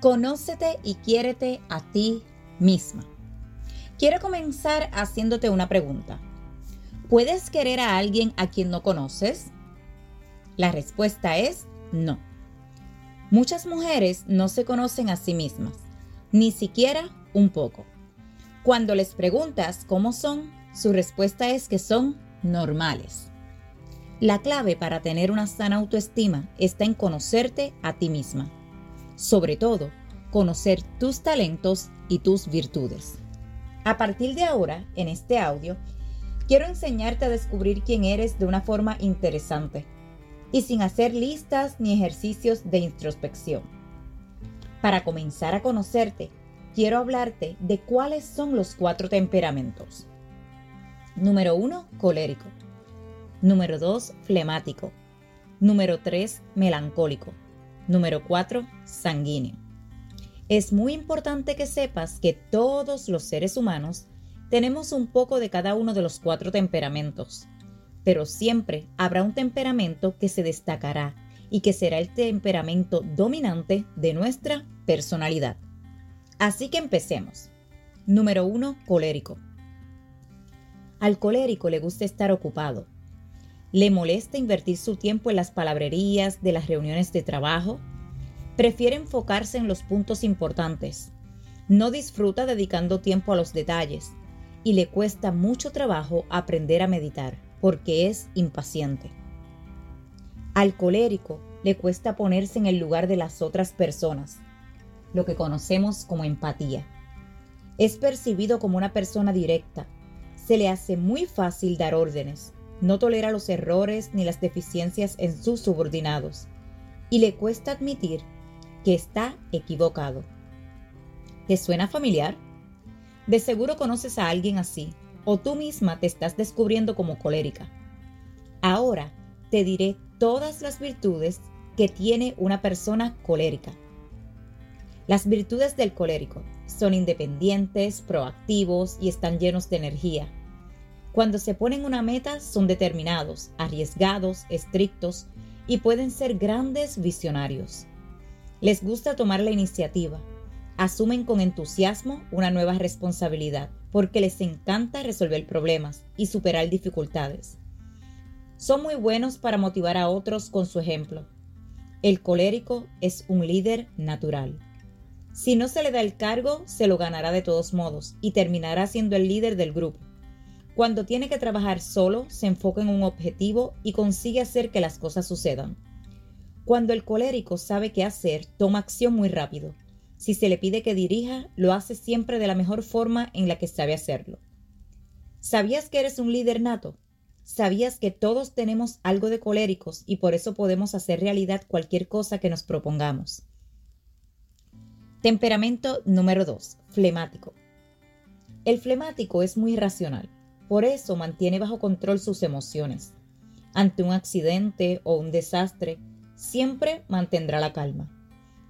Conócete y quiérete a ti misma. Quiero comenzar haciéndote una pregunta. ¿Puedes querer a alguien a quien no conoces? La respuesta es no. Muchas mujeres no se conocen a sí mismas, ni siquiera un poco. Cuando les preguntas cómo son, su respuesta es que son normales. La clave para tener una sana autoestima está en conocerte a ti misma sobre todo, conocer tus talentos y tus virtudes. A partir de ahora, en este audio, quiero enseñarte a descubrir quién eres de una forma interesante y sin hacer listas ni ejercicios de introspección. Para comenzar a conocerte, quiero hablarte de cuáles son los cuatro temperamentos. Número 1, colérico. Número 2, flemático. Número 3, melancólico. Número 4. Sanguíneo. Es muy importante que sepas que todos los seres humanos tenemos un poco de cada uno de los cuatro temperamentos, pero siempre habrá un temperamento que se destacará y que será el temperamento dominante de nuestra personalidad. Así que empecemos. Número 1. Colérico. Al colérico le gusta estar ocupado, le molesta invertir su tiempo en las palabrerías de las reuniones de trabajo, prefiere enfocarse en los puntos importantes, no disfruta dedicando tiempo a los detalles y le cuesta mucho trabajo aprender a meditar porque es impaciente. Al colérico le cuesta ponerse en el lugar de las otras personas, lo que conocemos como empatía. Es percibido como una persona directa, se le hace muy fácil dar órdenes no tolera los errores ni las deficiencias en sus subordinados y le cuesta admitir que está equivocado. ¿Te suena familiar? De seguro conoces a alguien así o tú misma te estás descubriendo como colérica. Ahora te diré todas las virtudes que tiene una persona colérica. Las virtudes del colérico son independientes, proactivos y están llenos de energía cuando se ponen una meta son determinados, arriesgados, estrictos y pueden ser grandes visionarios. Les gusta tomar la iniciativa, asumen con entusiasmo una nueva responsabilidad porque les encanta resolver problemas y superar dificultades. Son muy buenos para motivar a otros con su ejemplo. El colérico es un líder natural. Si no se le da el cargo, se lo ganará de todos modos y terminará siendo el líder del grupo. Cuando tiene que trabajar solo, se enfoca en un objetivo y consigue hacer que las cosas sucedan. Cuando el colérico sabe qué hacer, toma acción muy rápido. Si se le pide que dirija, lo hace siempre de la mejor forma en la que sabe hacerlo. ¿Sabías que eres un líder nato? ¿Sabías que todos tenemos algo de coléricos y por eso podemos hacer realidad cualquier cosa que nos propongamos? Temperamento número 2. Flemático. El flemático es muy racional. Por eso mantiene bajo control sus emociones. Ante un accidente o un desastre, siempre mantendrá la calma.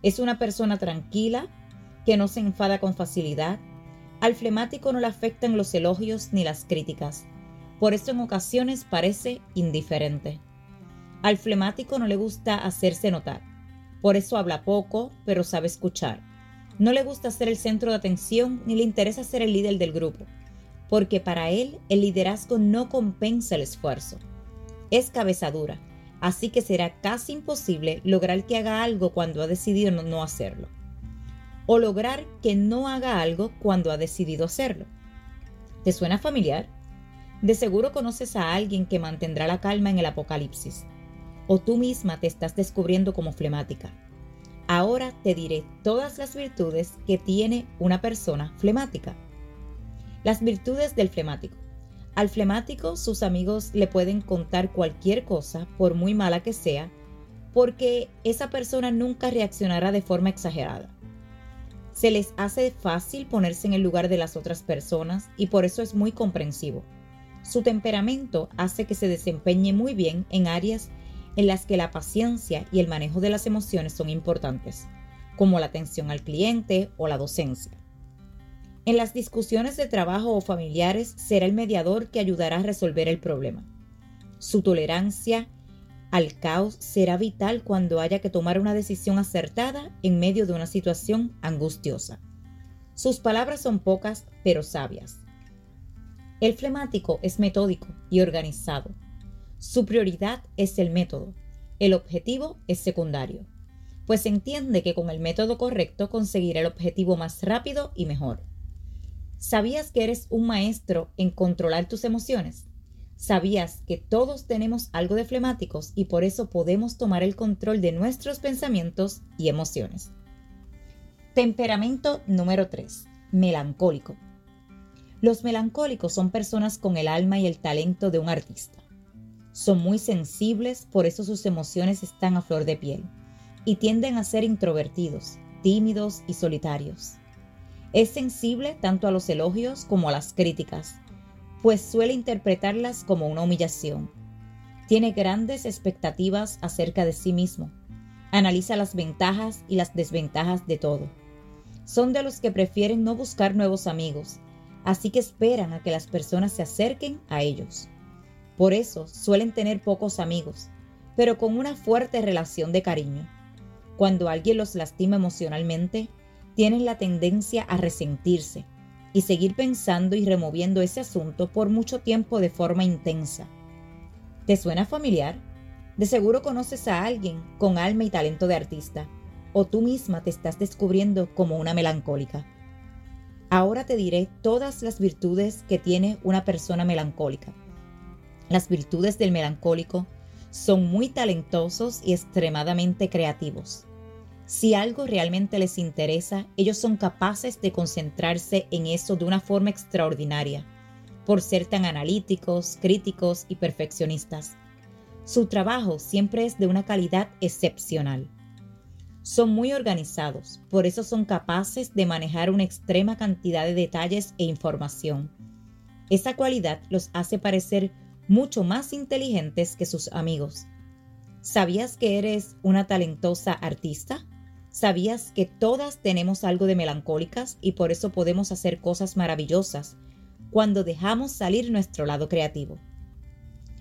Es una persona tranquila, que no se enfada con facilidad. Al flemático no le afectan los elogios ni las críticas. Por eso en ocasiones parece indiferente. Al flemático no le gusta hacerse notar. Por eso habla poco, pero sabe escuchar. No le gusta ser el centro de atención ni le interesa ser el líder del grupo porque para él el liderazgo no compensa el esfuerzo. Es cabeza dura, así que será casi imposible lograr que haga algo cuando ha decidido no hacerlo. O lograr que no haga algo cuando ha decidido hacerlo. ¿Te suena familiar? De seguro conoces a alguien que mantendrá la calma en el apocalipsis. O tú misma te estás descubriendo como flemática. Ahora te diré todas las virtudes que tiene una persona flemática. Las virtudes del flemático. Al flemático sus amigos le pueden contar cualquier cosa, por muy mala que sea, porque esa persona nunca reaccionará de forma exagerada. Se les hace fácil ponerse en el lugar de las otras personas y por eso es muy comprensivo. Su temperamento hace que se desempeñe muy bien en áreas en las que la paciencia y el manejo de las emociones son importantes, como la atención al cliente o la docencia. En las discusiones de trabajo o familiares será el mediador que ayudará a resolver el problema. Su tolerancia al caos será vital cuando haya que tomar una decisión acertada en medio de una situación angustiosa. Sus palabras son pocas pero sabias. El flemático es metódico y organizado. Su prioridad es el método. El objetivo es secundario, pues entiende que con el método correcto conseguirá el objetivo más rápido y mejor. ¿Sabías que eres un maestro en controlar tus emociones? ¿Sabías que todos tenemos algo de flemáticos y por eso podemos tomar el control de nuestros pensamientos y emociones? Temperamento número 3. Melancólico. Los melancólicos son personas con el alma y el talento de un artista. Son muy sensibles, por eso sus emociones están a flor de piel, y tienden a ser introvertidos, tímidos y solitarios. Es sensible tanto a los elogios como a las críticas, pues suele interpretarlas como una humillación. Tiene grandes expectativas acerca de sí mismo. Analiza las ventajas y las desventajas de todo. Son de los que prefieren no buscar nuevos amigos, así que esperan a que las personas se acerquen a ellos. Por eso suelen tener pocos amigos, pero con una fuerte relación de cariño. Cuando alguien los lastima emocionalmente, tienen la tendencia a resentirse, y seguir pensando y removiendo ese asunto por mucho tiempo de forma intensa. ¿Te suena familiar? De seguro conoces a alguien con alma y talento de artista, o tú misma te estás descubriendo como una melancólica. Ahora te diré todas las virtudes que tiene una persona melancólica. Las virtudes del melancólico son muy talentosos y extremadamente creativos. Si algo realmente les interesa, ellos son capaces de concentrarse en eso de una forma extraordinaria, por ser tan analíticos, críticos y perfeccionistas. Su trabajo siempre es de una calidad excepcional. Son muy organizados, por eso son capaces de manejar una extrema cantidad de detalles e información. Esa cualidad los hace parecer mucho más inteligentes que sus amigos. ¿Sabías que eres una talentosa artista? ¿Sabías que todas tenemos algo de melancólicas y por eso podemos hacer cosas maravillosas cuando dejamos salir nuestro lado creativo?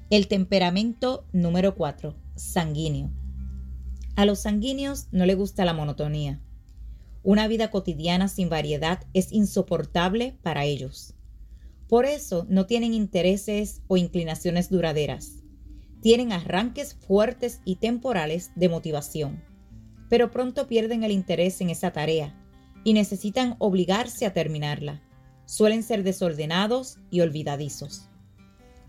El temperamento número 4, sanguíneo. A los sanguíneos no les gusta la monotonía. Una vida cotidiana sin variedad es insoportable para ellos. Por eso no tienen intereses o inclinaciones duraderas. Tienen arranques fuertes y temporales de motivación pero pronto pierden el interés en esa tarea y necesitan obligarse a terminarla. Suelen ser desordenados y olvidadizos.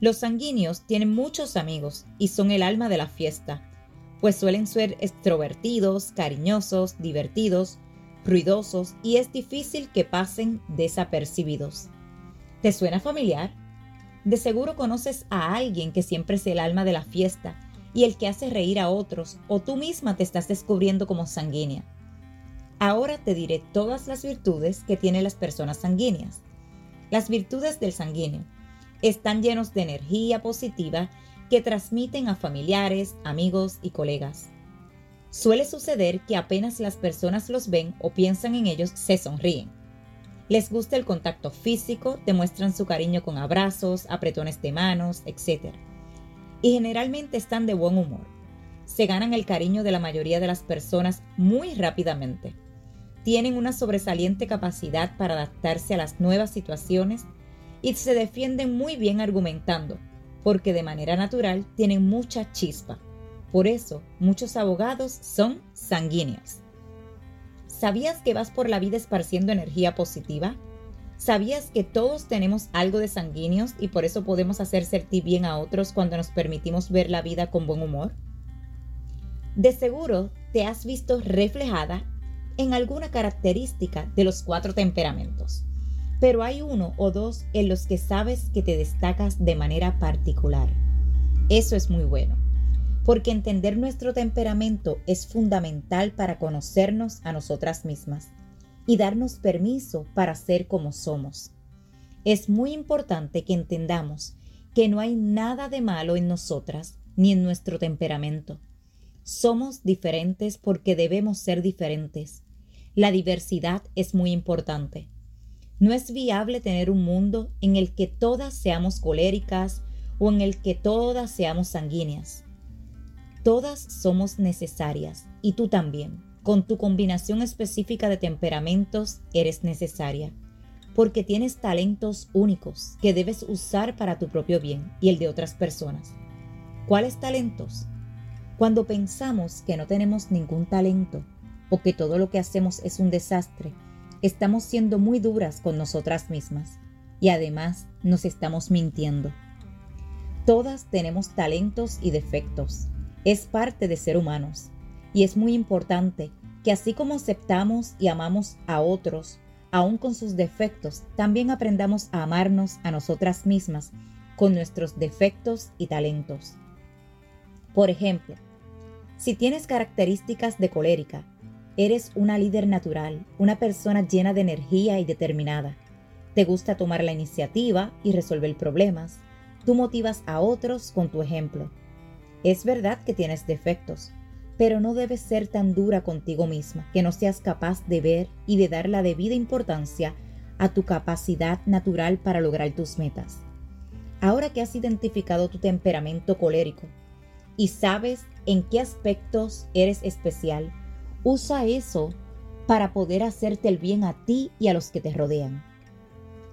Los sanguíneos tienen muchos amigos y son el alma de la fiesta, pues suelen ser extrovertidos, cariñosos, divertidos, ruidosos y es difícil que pasen desapercibidos. ¿Te suena familiar? De seguro conoces a alguien que siempre es el alma de la fiesta y el que hace reír a otros, o tú misma te estás descubriendo como sanguínea. Ahora te diré todas las virtudes que tienen las personas sanguíneas. Las virtudes del sanguíneo están llenos de energía positiva que transmiten a familiares, amigos y colegas. Suele suceder que apenas las personas los ven o piensan en ellos, se sonríen. Les gusta el contacto físico, demuestran su cariño con abrazos, apretones de manos, etc y generalmente están de buen humor. Se ganan el cariño de la mayoría de las personas muy rápidamente. Tienen una sobresaliente capacidad para adaptarse a las nuevas situaciones y se defienden muy bien argumentando, porque de manera natural tienen mucha chispa. Por eso, muchos abogados son sanguíneos. ¿Sabías que vas por la vida esparciendo energía positiva? ¿Sabías que todos tenemos algo de sanguíneos y por eso podemos hacer sentir bien a otros cuando nos permitimos ver la vida con buen humor? De seguro te has visto reflejada en alguna característica de los cuatro temperamentos, pero hay uno o dos en los que sabes que te destacas de manera particular. Eso es muy bueno, porque entender nuestro temperamento es fundamental para conocernos a nosotras mismas y darnos permiso para ser como somos. Es muy importante que entendamos que no hay nada de malo en nosotras ni en nuestro temperamento. Somos diferentes porque debemos ser diferentes. La diversidad es muy importante. No es viable tener un mundo en el que todas seamos coléricas o en el que todas seamos sanguíneas. Todas somos necesarias y tú también. Con tu combinación específica de temperamentos eres necesaria, porque tienes talentos únicos que debes usar para tu propio bien y el de otras personas. ¿Cuáles talentos? Cuando pensamos que no tenemos ningún talento o que todo lo que hacemos es un desastre, estamos siendo muy duras con nosotras mismas y además nos estamos mintiendo. Todas tenemos talentos y defectos. Es parte de ser humanos. Y es muy importante que así como aceptamos y amamos a otros, aun con sus defectos, también aprendamos a amarnos a nosotras mismas con nuestros defectos y talentos. Por ejemplo, si tienes características de colérica, Eres una líder natural, una persona llena de energía y determinada. Te gusta tomar la iniciativa y resolver problemas. Tú motivas a otros con tu ejemplo. Es verdad que tienes defectos, pero no debes ser tan dura contigo misma que no seas capaz de ver y de dar la debida importancia a tu capacidad natural para lograr tus metas. Ahora que has identificado tu temperamento colérico y sabes en qué aspectos eres especial, Usa eso para poder hacerte el bien a ti y a los que te rodean.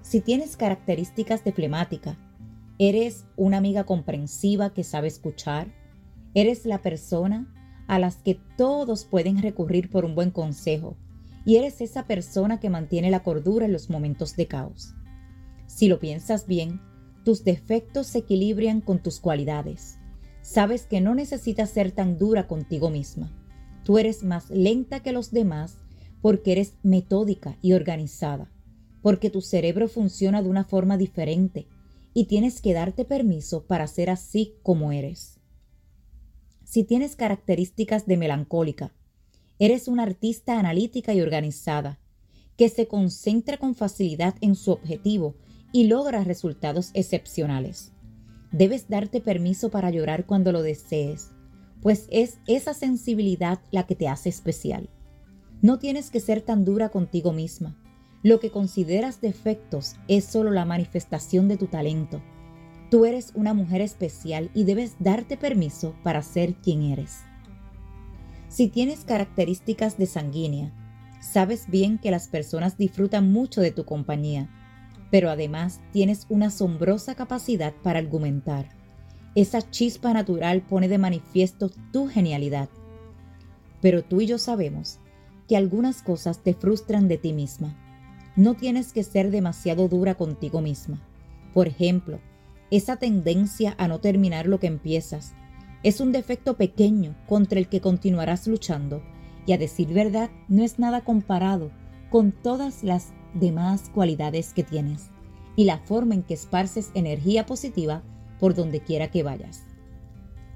Si tienes características de flemática, eres una amiga comprensiva que sabe escuchar, eres la persona a las que todos pueden recurrir por un buen consejo y eres esa persona que mantiene la cordura en los momentos de caos. Si lo piensas bien, tus defectos se equilibran con tus cualidades. Sabes que no necesitas ser tan dura contigo misma Tú eres más lenta que los demás porque eres metódica y organizada, porque tu cerebro funciona de una forma diferente y tienes que darte permiso para ser así como eres. Si tienes características de melancólica, eres una artista analítica y organizada, que se concentra con facilidad en su objetivo y logra resultados excepcionales. Debes darte permiso para llorar cuando lo desees, pues es esa sensibilidad la que te hace especial. No tienes que ser tan dura contigo misma. Lo que consideras defectos es solo la manifestación de tu talento. Tú eres una mujer especial y debes darte permiso para ser quien eres. Si tienes características de sanguínea, sabes bien que las personas disfrutan mucho de tu compañía, pero además tienes una asombrosa capacidad para argumentar esa chispa natural pone de manifiesto tu genialidad. Pero tú y yo sabemos que algunas cosas te frustran de ti misma. No tienes que ser demasiado dura contigo misma. Por ejemplo, esa tendencia a no terminar lo que empiezas es un defecto pequeño contra el que continuarás luchando y a decir verdad no es nada comparado con todas las demás cualidades que tienes y la forma en que esparces energía positiva por donde quiera que vayas.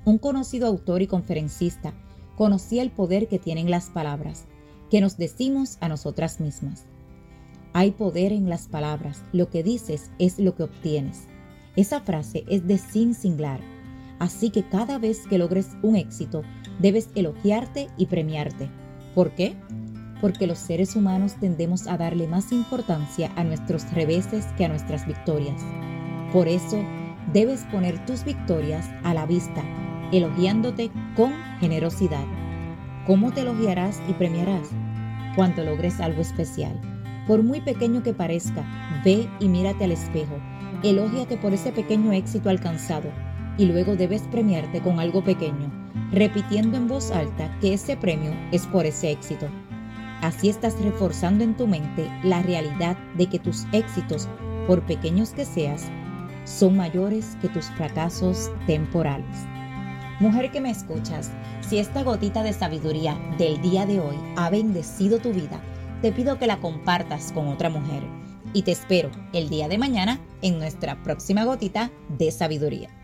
Un conocido autor y conferencista conocía el poder que tienen las palabras, que nos decimos a nosotras mismas. Hay poder en las palabras, lo que dices es lo que obtienes. Esa frase es de Sin Singlar, así que cada vez que logres un éxito, debes elogiarte y premiarte. ¿Por qué? Porque los seres humanos tendemos a darle más importancia a nuestros reveses que a nuestras victorias. Por eso, debes poner tus victorias a la vista, elogiándote con generosidad. ¿Cómo te elogiarás y premiarás? Cuando logres algo especial. Por muy pequeño que parezca, ve y mírate al espejo. Elógiate por ese pequeño éxito alcanzado y luego debes premiarte con algo pequeño, repitiendo en voz alta que ese premio es por ese éxito. Así estás reforzando en tu mente la realidad de que tus éxitos, por pequeños que seas, son mayores que tus fracasos temporales. Mujer que me escuchas, si esta gotita de sabiduría del día de hoy ha bendecido tu vida, te pido que la compartas con otra mujer y te espero el día de mañana en nuestra próxima gotita de sabiduría.